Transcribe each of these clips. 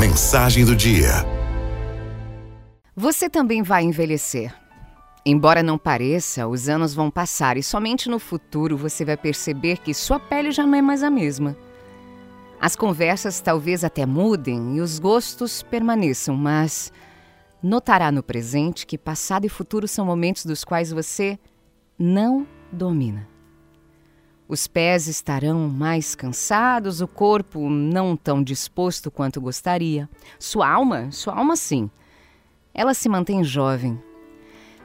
Mensagem do dia. Você também vai envelhecer. Embora não pareça, os anos vão passar e somente no futuro você vai perceber que sua pele já não é mais a mesma. As conversas talvez até mudem e os gostos permaneçam, mas notará no presente que passado e futuro são momentos dos quais você não domina. Os pés estarão mais cansados, o corpo não tão disposto quanto gostaria. Sua alma, sua alma sim, ela se mantém jovem.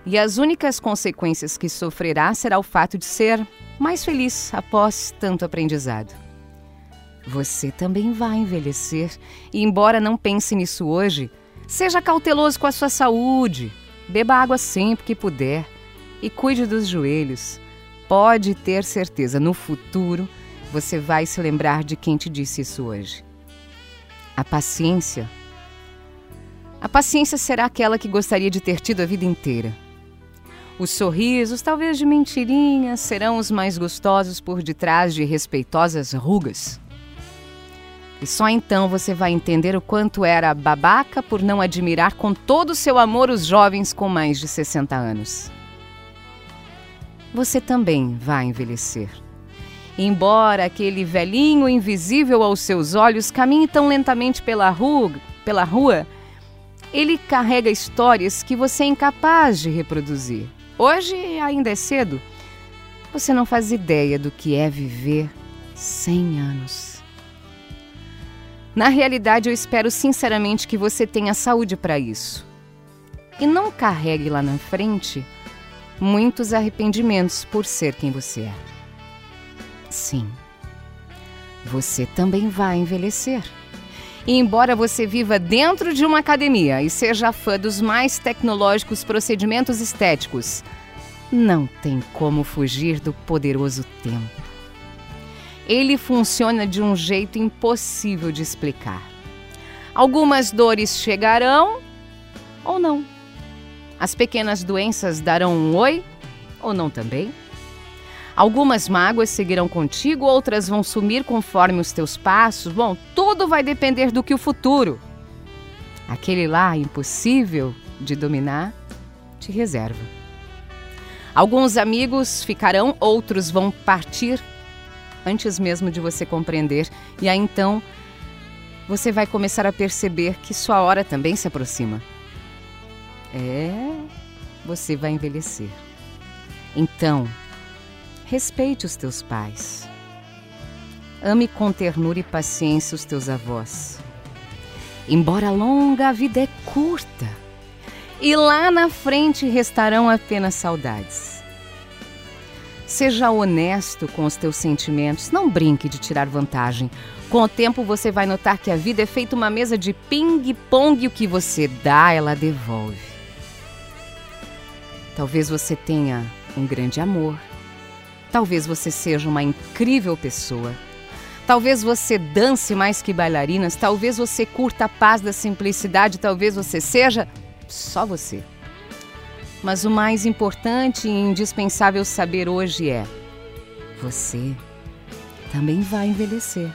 E as únicas consequências que sofrerá será o fato de ser mais feliz após tanto aprendizado. Você também vai envelhecer e, embora não pense nisso hoje, seja cauteloso com a sua saúde. Beba água sempre que puder e cuide dos joelhos. Pode ter certeza, no futuro você vai se lembrar de quem te disse isso hoje. A paciência. A paciência será aquela que gostaria de ter tido a vida inteira. Os sorrisos, talvez de mentirinha, serão os mais gostosos por detrás de respeitosas rugas. E só então você vai entender o quanto era babaca por não admirar com todo o seu amor os jovens com mais de 60 anos. Você também vai envelhecer. Embora aquele velhinho invisível aos seus olhos caminhe tão lentamente pela rua, pela rua, ele carrega histórias que você é incapaz de reproduzir. Hoje ainda é cedo. Você não faz ideia do que é viver 100 anos. Na realidade, eu espero sinceramente que você tenha saúde para isso. E não carregue lá na frente muitos arrependimentos por ser quem você é. Sim, você também vai envelhecer. E embora você viva dentro de uma academia e seja fã dos mais tecnológicos procedimentos estéticos, não tem como fugir do poderoso tempo ele funciona de um jeito impossível de explicar. Algumas dores chegarão ou não. As pequenas doenças darão um oi ou não também. Algumas mágoas seguirão contigo, outras vão sumir conforme os teus passos. Bom, tudo vai depender do que o futuro, aquele lá impossível de dominar, te reserva. Alguns amigos ficarão, outros vão partir antes mesmo de você compreender, e aí então você vai começar a perceber que sua hora também se aproxima. É, você vai envelhecer. Então, respeite os teus pais. Ame com ternura e paciência os teus avós. Embora longa, a vida é curta. E lá na frente restarão apenas saudades. Seja honesto com os teus sentimentos, não brinque de tirar vantagem. Com o tempo você vai notar que a vida é feita uma mesa de ping-pong e o que você dá, ela devolve. Talvez você tenha um grande amor. Talvez você seja uma incrível pessoa. Talvez você dance mais que bailarinas, talvez você curta a paz da simplicidade, talvez você seja só você. Mas o mais importante e indispensável saber hoje é: você também vai envelhecer.